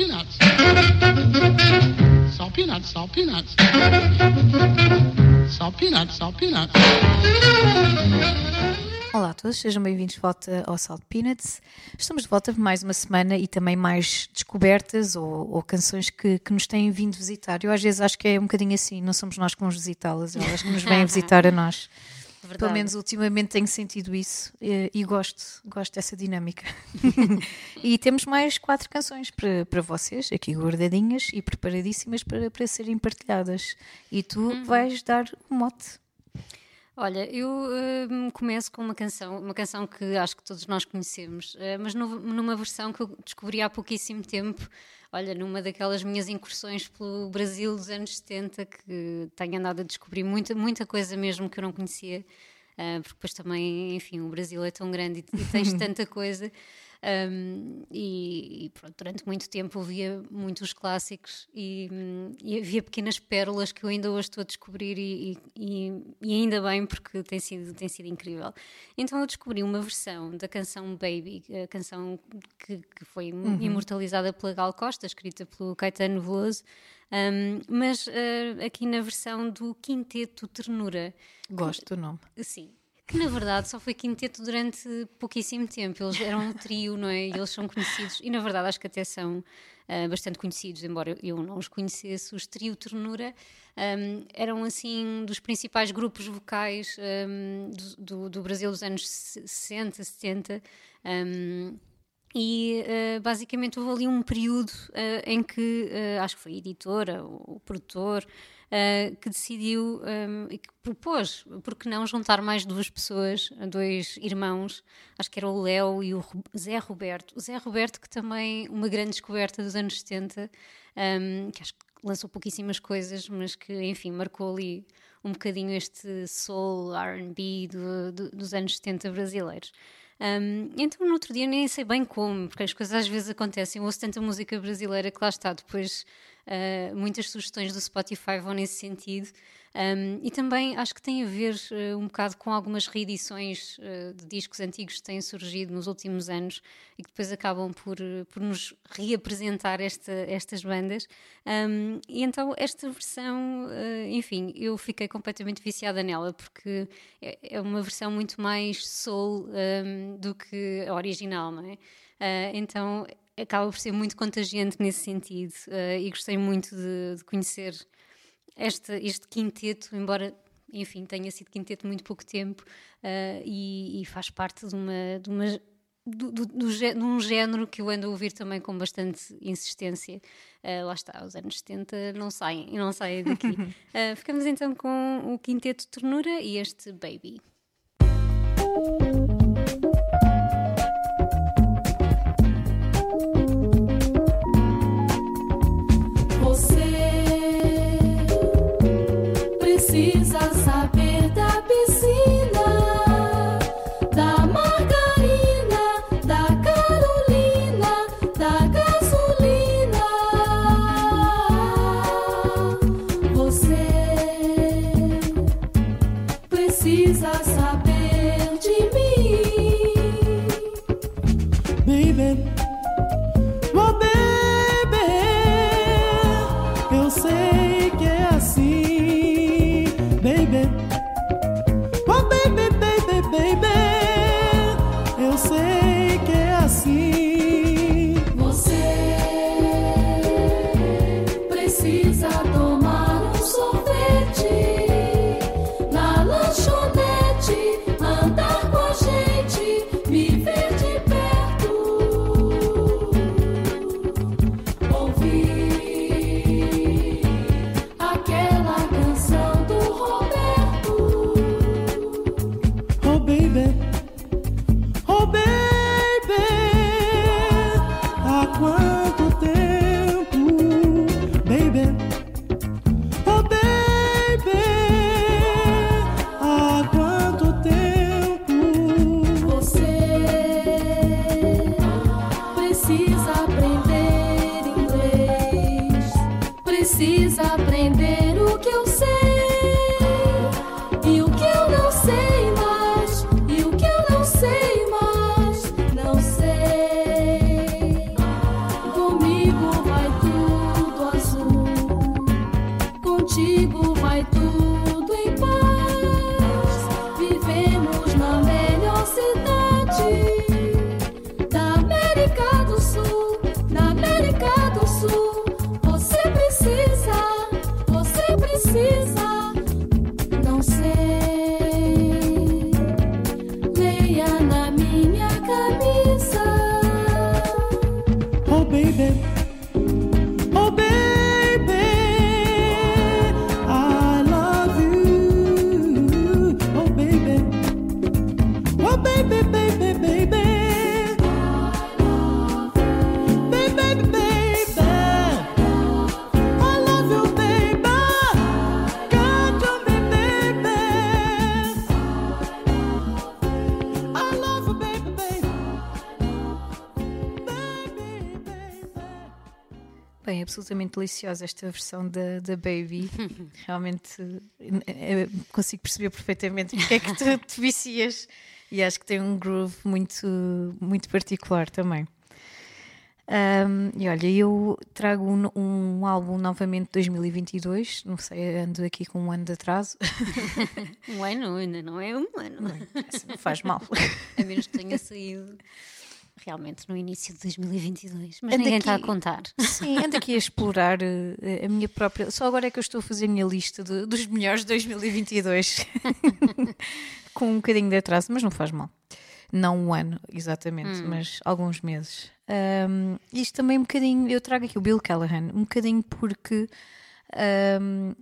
peanuts. Salt peanuts, salt peanuts. Salt peanuts, salt peanuts. Olá a todos, sejam bem-vindos de volta ao Salt Peanuts. Estamos de volta por mais uma semana e também mais descobertas ou, ou canções que, que, nos têm vindo visitar. Eu às vezes acho que é um bocadinho assim, não somos nós que vamos visitá-las, elas que nos vêm visitar a nós. Verdade. Pelo menos ultimamente tenho sentido isso e, e gosto, gosto dessa dinâmica. e temos mais quatro canções para, para vocês, aqui guardadinhas e preparadíssimas para, para serem partilhadas. E tu uhum. vais dar o um mote. Olha, eu uh, começo com uma canção, uma canção que acho que todos nós conhecemos, uh, mas no, numa versão que eu descobri há pouquíssimo tempo. Olha, numa daquelas minhas incursões pelo Brasil dos anos 70, que tenho andado a descobrir muita, muita coisa mesmo que eu não conhecia, uh, porque depois também, enfim, o Brasil é tão grande e, e tens tanta coisa. Um, e, e pronto, durante muito tempo ouvia muitos clássicos e, e, havia pequenas pérolas que eu ainda hoje estou a descobrir e, e, ainda bem porque tem sido, tem sido incrível. Então eu descobri uma versão da canção Baby, a canção que, que foi uhum. imortalizada pela Gal Costa, escrita pelo Caetano Veloso, um, mas uh, aqui na versão do Quinteto Ternura. Gosto do nome. Sim, que na verdade só foi quinteto durante pouquíssimo tempo. Eles eram um trio, não é? E eles são conhecidos, e na verdade acho que até são uh, bastante conhecidos, embora eu não os conhecesse. Os Trio Ternura um, eram assim dos principais grupos vocais um, do, do, do, Brasil dos anos 60, 70. Um, e uh, basicamente houve ali um período uh, em que acho que foi editora, o produtor, uh, que decidiu um, e que propôs, por que não juntar mais duas pessoas, dois irmãos, acho que era o Léo e o Zé Roberto. O Zé Roberto, que também uma grande descoberta dos anos 70, um, que acho que lançou pouquíssimas coisas, mas que, enfim, marcou ali um bocadinho este soul, R&B do, do, dos anos 70 brasileiros. Um, então, no outro dia, nem sei bem como, porque as coisas às vezes acontecem. Eu ouço tanta música brasileira que lá está, depois Uh, muitas sugestões do Spotify vão nesse sentido. Um, e também acho que tem a ver uh, um bocado com algumas reedições uh, de discos antigos que têm surgido nos últimos anos e que depois acabam por, por nos reapresentar esta, estas bandas. Um, e então esta versão, enfim, eu fiquei completamente viciada nela porque é, é uma versão muito mais soul um, do que a original, não é? então acaba por ser muito contagiante nesse sentido uh, e gostei muito de, de conhecer este, este quinteto, embora enfim tenha sido quinteto muito pouco tempo uh, e, e, faz parte de uma, de uma do, do, do, de um género que eu ando a ouvir também com bastante insistência. Uh, lá está, os anos 70 não saem, não saem daqui. uh, ficamos então com o Quinteto Ternura e este Baby. baby. Bem, absolutamente deliciosa esta versão da, da Baby. Realmente eh, eh, consigo perceber perfeitamente porque é que tu te vicias e acho que tem um groove muito, muito particular também. Ahm, e olha, eu trago um, um álbum novamente de 2022, não sei, ando aqui com um ano de atraso, Um ano ainda não é um ano. Assim não faz mal. A menos que tenha saído realmente no início de 2022. Mas Anda ninguém está a aqui. contar. Sim, ando aqui a explorar eh, a minha própria. Só agora é que eu estou a fazer a minha lista de- dos melhores de 2022 com um bocadinho de atraso, mas não faz mal. Não um ano, exatamente, mas alguns meses. Ahm, isto também um bocadinho. Eu trago aqui o Bill Callahan, um bocadinho porque.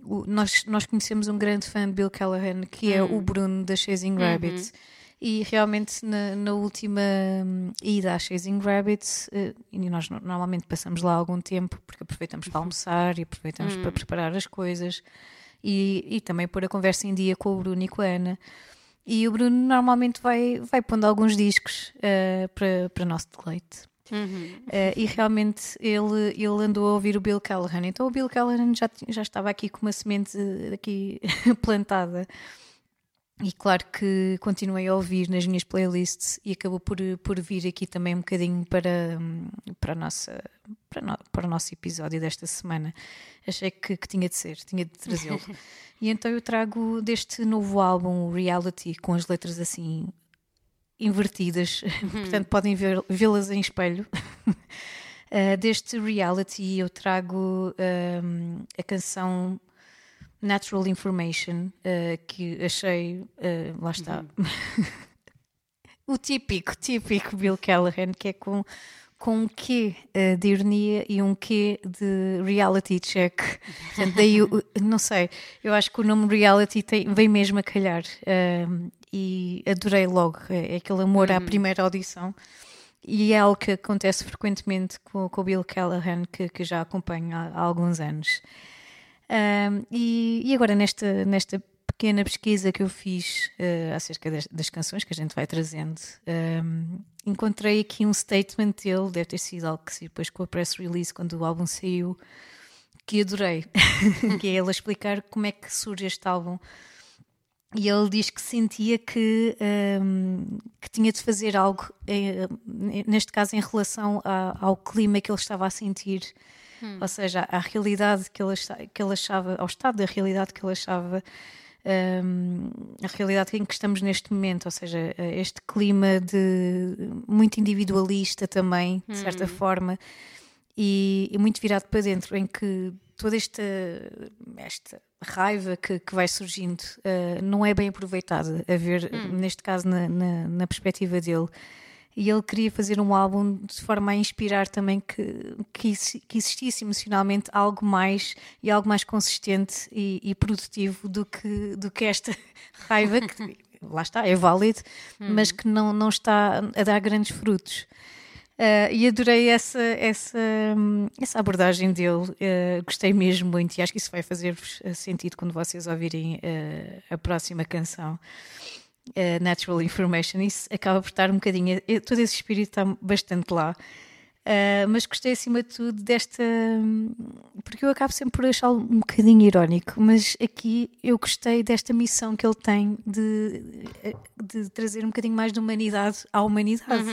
o- nós, nós conhecemos um grande fã de Bill Callahan que é o Bruno da Chasing Rabbit e realmente na, na última hum, ida à Chasing Rabbit eh, e nós no- normalmente passamos lá algum tempo porque aproveitamos para almoçar e aproveitamos para preparar as coisas. E, e também pôr a conversa em dia com o Bruno e com a Ana. E o Bruno normalmente vai, vai pondo alguns discos eh, para, para nosso deleite. Eh, e realmente ele, ele andou a ouvir o Bill Callahan. Então o Bill Callahan já, já estava aqui com uma semente aqui plantada. E claro que continuei a ouvir nas minhas playlists e acabou por, por vir aqui também um bocadinho para, para, a nossa, para, no- para o nosso episódio desta semana. Achei que, que tinha de ser, tinha de trazê-lo. e então eu trago deste novo álbum, Reality, com as letras assim invertidas, portanto podem vê-las em espelho. Uh, deste reality eu trago um, a canção Natural Information, uh, que achei, uh, lá está, o típico, típico Bill Callahan, que é com, com um quê uh, de ironia e um quê de reality check. Portanto, daí, o- não sei, eu acho que o nome reality tem, vem mesmo a calhar. um, e adorei logo, é, é aquele amor à primeira audição. E é algo que acontece frequentemente com, com o Bill Callahan, que, que já acompanho há, há alguns anos. Um, e, e agora, nesta, nesta pequena pesquisa que eu fiz uh, acerca das, das canções que a gente vai trazendo, um, encontrei aqui um statement dele, deve ter sido algo que se depois com a press release, quando o álbum saiu, que adorei, que é ele explicar como é que surge este álbum. E ele diz que sentia que, hum, que tinha de fazer algo, eh, neste caso em relação a- ao clima que ele estava a sentir, ou seja, à realidade que ele, que ele achava, ao estado da realidade que ele achava, hum, a realidade em que estamos neste momento, ou seja, este clima de muito individualista também, de certa forma, e, e muito virado para dentro, em que toda esta, esta raiva que, que vai surgindo eh, não é bem aproveitada, a ver, neste caso, na, na, na perspectiva dele. E ele queria fazer um álbum de forma a inspirar também que, que, que existisse emocionalmente algo mais e algo mais consistente e, e produtivo do que, do que esta raiva que, lá está, é válido, mas que não, não está a dar grandes frutos. Uh, e adorei essa, essa, hum, essa abordagem dele, uh, gostei mesmo muito e acho que isso vai fazer-vos uh, sentido quando vocês ouvirem uh, a próxima canção, uh, Natural Information. Isso acaba por estar um bocadinho, eh, todo esse espírito está bastante lá. Uh, mas gostei acima de tudo desta. hum, Porque eu acabo sempre por achá-lo um bocadinho irónico, mas aqui eu gostei desta missão que ele tem de, eh, de trazer um bocadinho mais de humanidade à humanidade.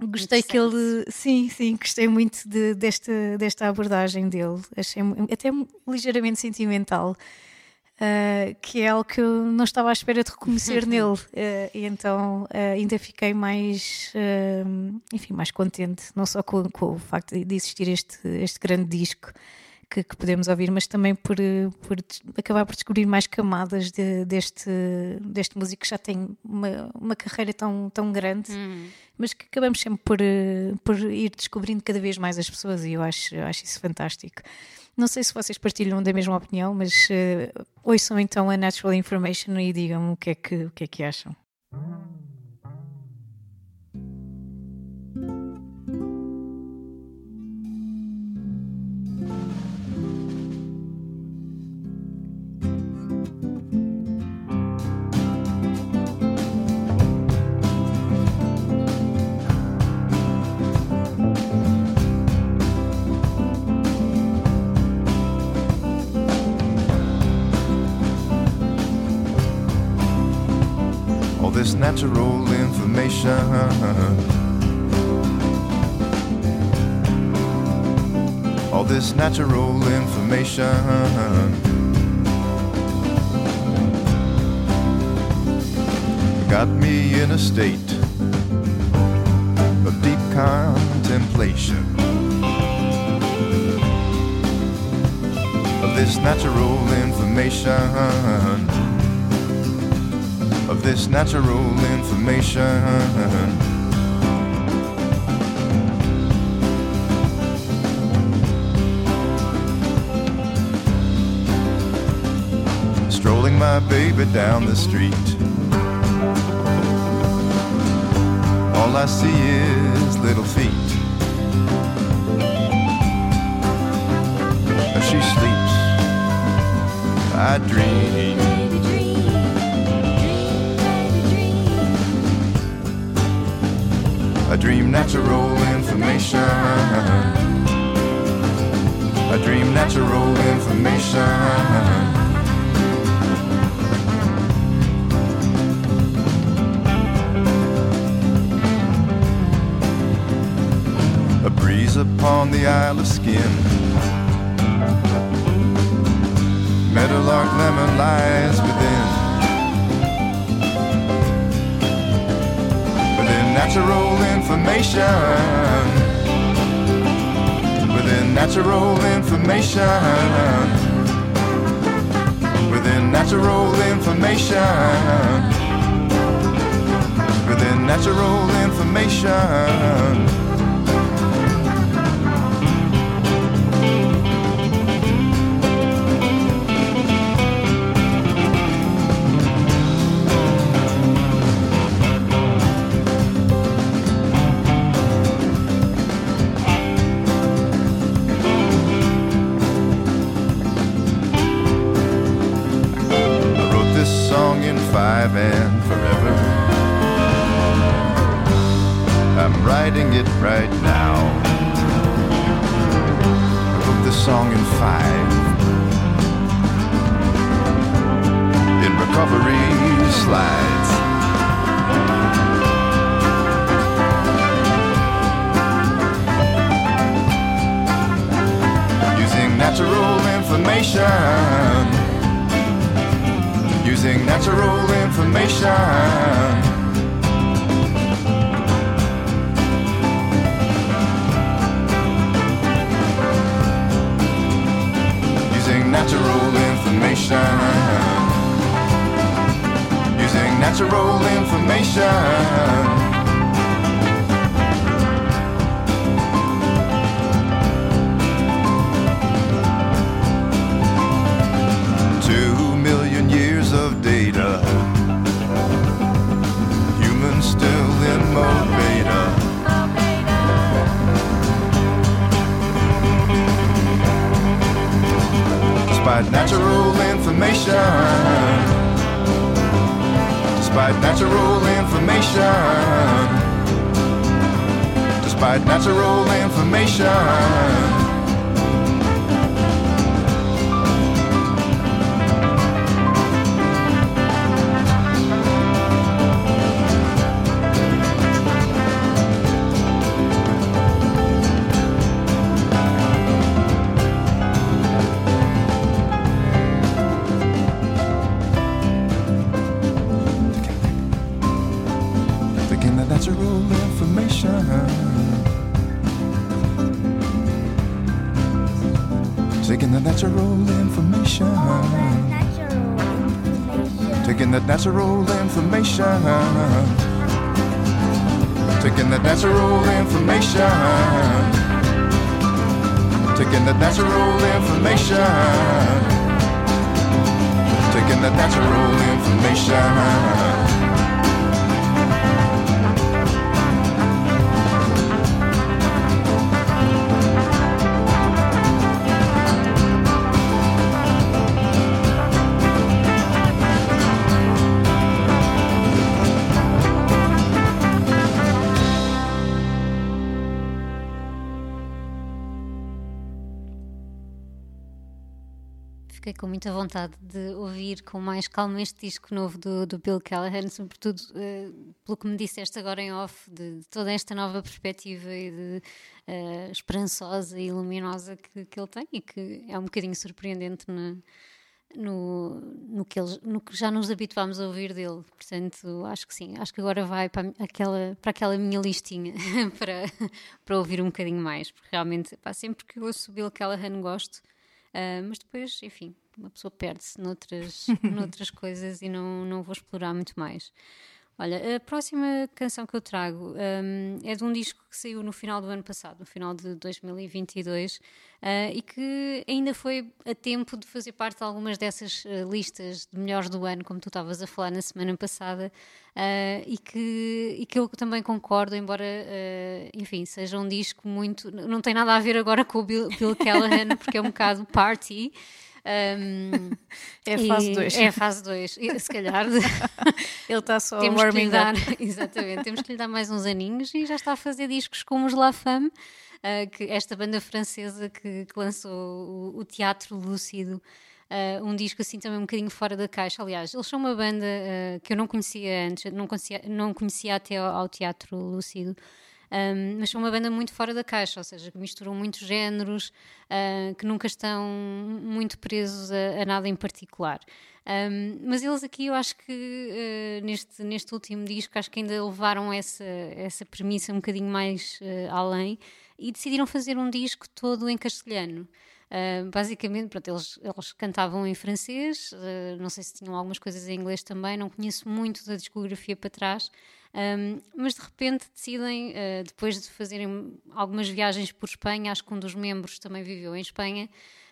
Gostei que ele, sim, sim, gostei muito de- desta, desta abordagem dele. Achei até ligeiramente sentimental, ah, que é algo que eu não estava à espera de reconhecer nele. Ah, e então ah, ainda fiquei mais, enfim, mais contente, não só com, com o facto de existir este, este grande disco que, que podemos ouvir, mas também por, eh, por acabar por descobrir mais camadas de- deste, deste músico que já tem uma, uma carreira tão, tão grande, mas que acabamos sempre por, eh, por ir descobrindo cada vez mais as pessoas e eu acho, eu acho isso fantástico. Não sei se vocês partilham da mesma opinião, mas eh, ouçam então a Natural Information e digam o que é que, o que, é que acham. Natural information. All this natural information. Got me in a state of deep contemplation. Of this natural information this natural information. Strolling my baby down the street. All I see is little feet. As she sleeps, I dream. Dream natural information. I dream natural information. A breeze upon the Isle of Skin. Meadowlark lemon lies within. Natural information. Within natural information. Within natural information. Within natural information. Right now. I wrote this song in five. In recovery slides. Using natural information using natural information. Using natural information. Despite natural information. Despite natural information. Despite natural information. Information. Taking the natural information. Taking the natural information. Taking that natural information. Fiquei com muita vontade de ouvir com mais calma este disco novo do, do Bill Callahan, sobretudo eh, pelo que me disseste agora em off, de, toda esta nova perspectiva e de eh, esperançosa e luminosa que, que ele tem e que é um bocadinho surpreendente na- no, no, que eles- no que já nos habituámos a ouvir dele. Portanto, acho que sim, acho que agora vai para aquela, para aquela minha listinha para, para ouvir um bocadinho mais, porque realmente, pá, sempre que ouço o Bill Callahan gosto. Ah, mas depois, enfim, uma pessoa perde-se noutras, noutras coisas e não, não vou explorar muito mais. Olha, a próxima canção que eu trago hum, é de um disco que saiu no final do ano passado, no final de 2022, ah, e que ainda foi a tempo de fazer parte de algumas dessas ah, listas de melhores do ano, como tu estavas a falar na semana passada, ah, e, que, e que eu também concordo, embora, enfim, seja um disco muito. Não tem nada a ver agora com o Bill, Bill Callahan, porque é um bocado party. Hum, É a fase e- 2. É a fase 2. Se calhar Ele está só temos que lhe warming dar, exatamente, temos que lhe dar mais uns aninhos e já está a fazer discos como os La Femme, ah, que esta banda francesa que, que lançou o, o Teatro Lúcido. ah, um disco assim também um bocadinho fora da caixa. Aliás, eles são uma banda ah, que eu não conhecia antes, não conhecia, não conhecia até ao, ao Teatro Lúcido. Um, mas são uma banda muito fora da caixa, ou seja, que misturam muitos géneros, ah, que nunca estão muito presos a, a nada em particular. Um, mas eles aqui, eu acho que ah, neste, neste último disco, acho que ainda levaram essa, essa premissa um bocadinho mais ah, além e decidiram fazer um disco todo em castelhano. Basicamente, pronto, eles, eles cantavam em francês, uh, não sei se tinham algumas coisas em inglês também, não conheço muito da discografia para trás, um, mas de repente decidem, uh, depois de fazerem algumas viagens por Espanha, acho que um dos membros também viveu em Espanha,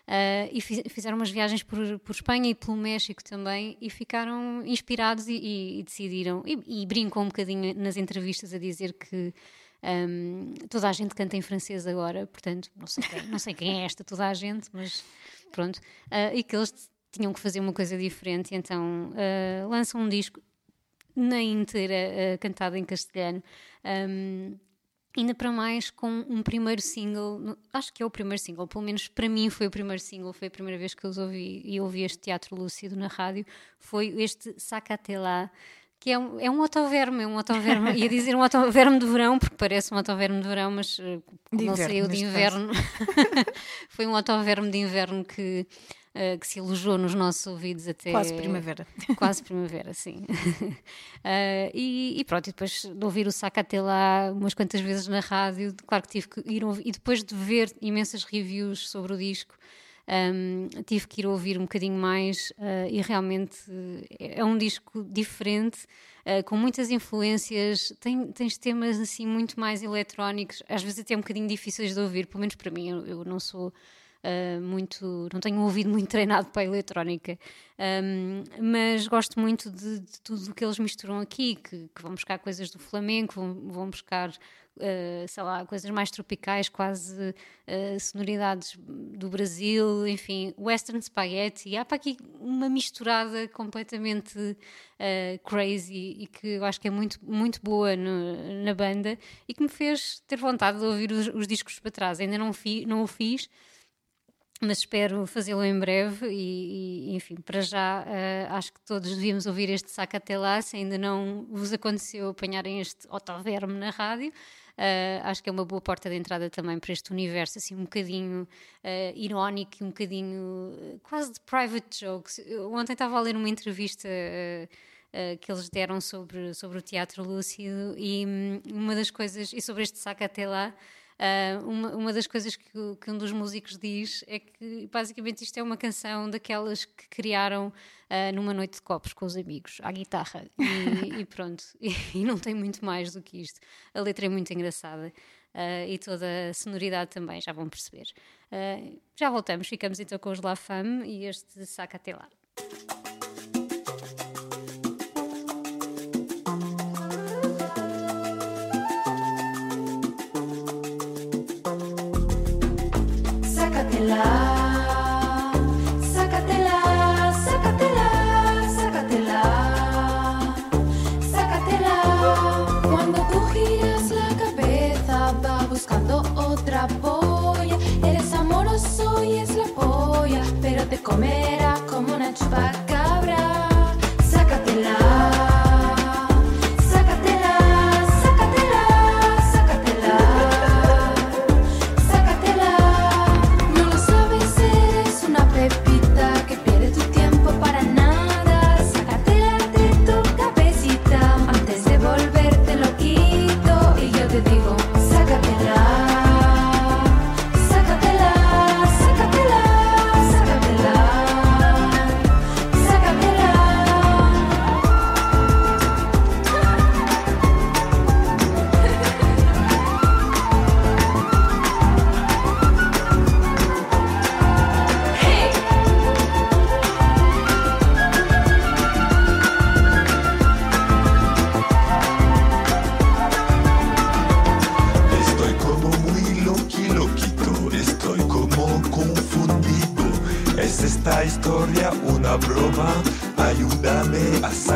uh, e fiz- fizeram umas viagens por, por Espanha e pelo México também, e ficaram inspirados e, e- e decidiram, e, e brincam um bocadinho nas entrevistas a dizer que um, toda a gente canta em francês agora, portanto, não sei quem, não sei quem é esta toda a gente, mas pronto. Ah, e que eles tinham que fazer uma coisa diferente, então ah, lançam um disco na inteira ah, cantado em castelhano. Um, Ainda para mais com um primeiro single, acho que é o primeiro single, pelo menos para mim foi o primeiro single, foi a primeira vez que eu os ouvi e ouvi este teatro lúcido na rádio, foi este Sacatelá, que é um, é um autoverme, é um autoverme, ia dizer um autoverme de verão, porque parece um autoverme de verão, mas eh, como inverno, saiu de inverno, foi um autoverme de inverno que, eh, que se alojou nos nossos ouvidos até Quase primavera. Quase primavera, sim. Ah, e, e pronto, e depois de ouvir o saca até lá umas quantas vezes na rádio, claro que tive que ir ouvir, e depois de ver imensas reviews sobre o disco, ahm, tive que ir ouvir um bocadinho mais ah, e realmente eh, é um disco diferente, ah, com muitas influências, tem, tens temas assim muito mais eletrónicos, às vezes até um bocadinho difíceis de ouvir, pelo menos para mim, eu, eu não sou Uh, muito, não tenho um ouvido muito treinado para a eletrónica, Um, mas gosto muito de, de tudo o que eles misturam aqui, que, que vão buscar coisas do flamenco, vão, vão buscar, uh, sei lá, coisas mais tropicais, quase uh, sonoridades do Brasil, enfim, western spaghetti. Há para aqui uma misturada completamente uh, crazy e que eu acho que é muito, muito boa no- na banda e que me fez ter vontade de ouvir os, os discos para trás. Ainda não, fi, não o fiz, mas espero fazê-lo em breve e, e, enfim, para já eh, acho que todos devíamos ouvir este saco até lá, se ainda não vos aconteceu apanharem este otoverme na rádio. eh, acho que é uma boa porta de entrada também para este universo, assim, um bocadinho eh, irónico um bocadinho quase de private jokes. Eu ontem estava a ler uma entrevista que eles deram sobre, sobre o teatro lúcido e hum, uma das coisas, e sobre este saco até lá, Ah, uma, uma das coisas que, que um dos músicos diz é que basicamente isto é uma canção daquelas que criaram ah, numa noite de copos com os amigos, à guitarra. E, e pronto, e, e não tem muito mais do que isto. A letra é muito engraçada. ah, e toda a sonoridade também, já vão perceber. Já voltamos, ficamos então com os La Femme e este Saca lá. Sácatela, sácatela, sácatela, sácatela, sácatela. Cuando tú giras la cabeza va buscando otra polla. Eres amoroso y es la polla, pero te comerá como una chupacabra.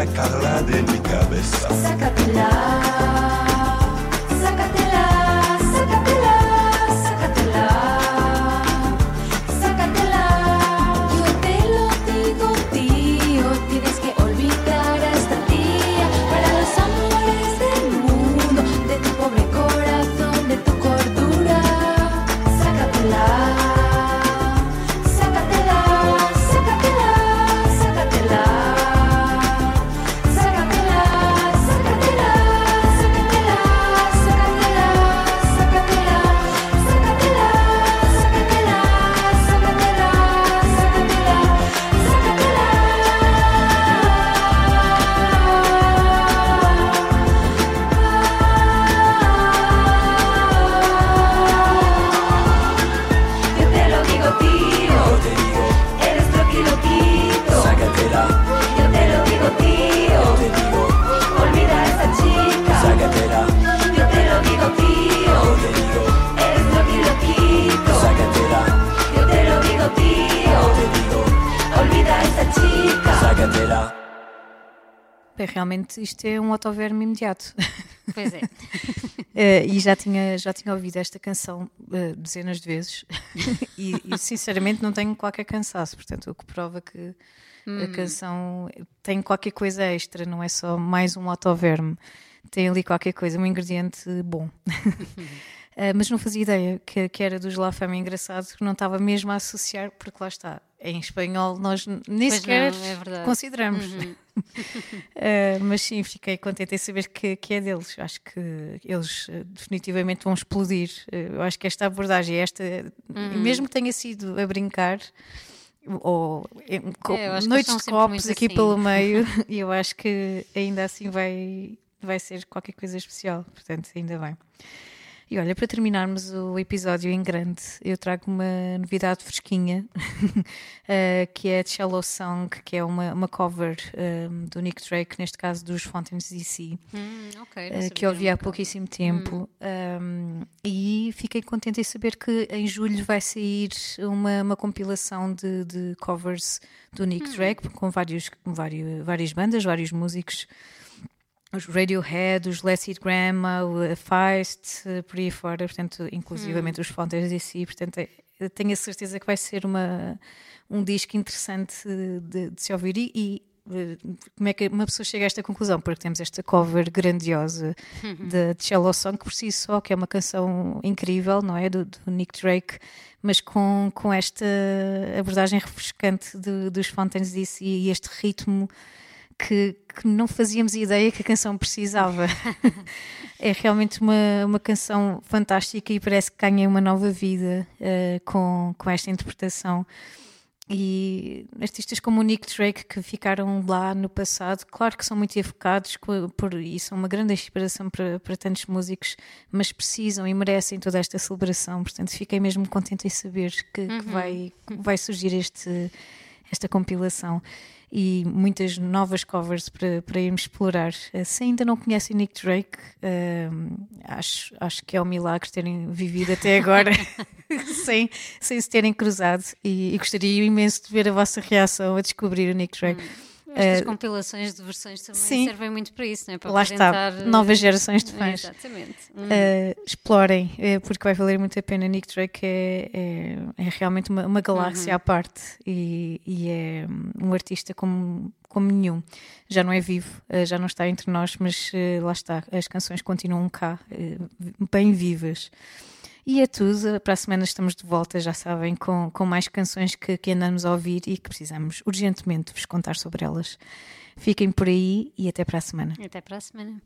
Sacarla de mi cabeza. Isto é um autoverme imediato. Pois é. Eh, e já tinha, já tinha ouvido esta canção eh, dezenas de vezes e, e, sinceramente não tenho qualquer cansaço, portanto, o que prova que a canção tem qualquer coisa extra, não é só mais um autoverme, tem ali qualquer coisa, um ingrediente bom. Eh, mas não fazia ideia que, que era dos La Fama engraçado, que não estava mesmo a associar, porque lá está, em espanhol nós nem Pois sequer não, é consideramos. Uh, mas sim, fiquei contente em saber que, que é deles. Acho que eles uh, definitivamente vão explodir. Uh, eu acho que esta abordagem, esta, Uhum. mesmo que tenha sido a brincar, ou É, noites de copos aqui assim. pelo meio, e eu acho que ainda assim vai, vai ser qualquer coisa especial. Portanto, ainda bem. E olha, para terminarmos o episódio em grande, eu trago uma novidade fresquinha, eh, que é a Cello Song, que é uma, uma cover eh, do Nick Drake, neste caso dos Fountains DC, Hum, ok, não eh, sabia, que eu ouvi há pouquíssimo tempo. Um, e fiquei contente em saber que em julho vai sair uma, uma compilação de, de covers do Nick Drake, com vários, vários, várias bandas, vários músicos os Radiohead, os Let's Eat Grandma, o a Feist, por aí fora, portanto, inclusivamente os Fountains DC, portanto, eu tenho a certeza que vai ser uma, um disco interessante de, de se ouvir e, e, eh, como é que uma pessoa chega a esta conclusão? Porque temos esta cover grandiosa de Cello Song, que por si só, que é uma canção incrível, não é? Do, do Nick Drake, mas com, com esta abordagem refrescante de- dos Fountains DC e este ritmo que, que não fazíamos ideia que a canção precisava. é realmente uma, uma canção fantástica e parece que ganha uma nova vida eh, com, com esta interpretação. E artistas como o Nick Drake que ficaram lá no passado, claro que são muito evocados por, e são uma grande inspiração para, para tantos músicos, mas precisam e merecem toda esta celebração. Portanto, fiquei mesmo contente em saber que, que vai, que vai surgir este, esta compilação e muitas novas covers para, para irmos explorar. Eh, Se ainda não conhecem Nick Drake, eh, acho, acho que é um milagre terem vivido até agora sem, sem se terem cruzado e, e gostaria imenso de ver a vossa reação a descobrir o Nick Drake. Estas Eh, compilações de versões também sim. servem muito para isso, não é? Para Lá está, apresentar, novas eh, gerações de fãs. Exatamente. Hum. Uh, explorem, eh, porque vai valer muito a pena. Nick Drake é, é, é realmente uma, uma galáxia Uhum. à parte e, e é um artista como, como nenhum. Já não é vivo, eh, já não está entre nós, mas eh, lá está, as canções continuam cá, eh, bem vivas. E é tudo, para a semana estamos de volta, já sabem, com, com mais canções que, que andamos a ouvir e que precisamos urgentemente vos contar sobre elas. Fiquem por aí e até para a semana. Até para a semana.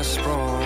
a sprawl.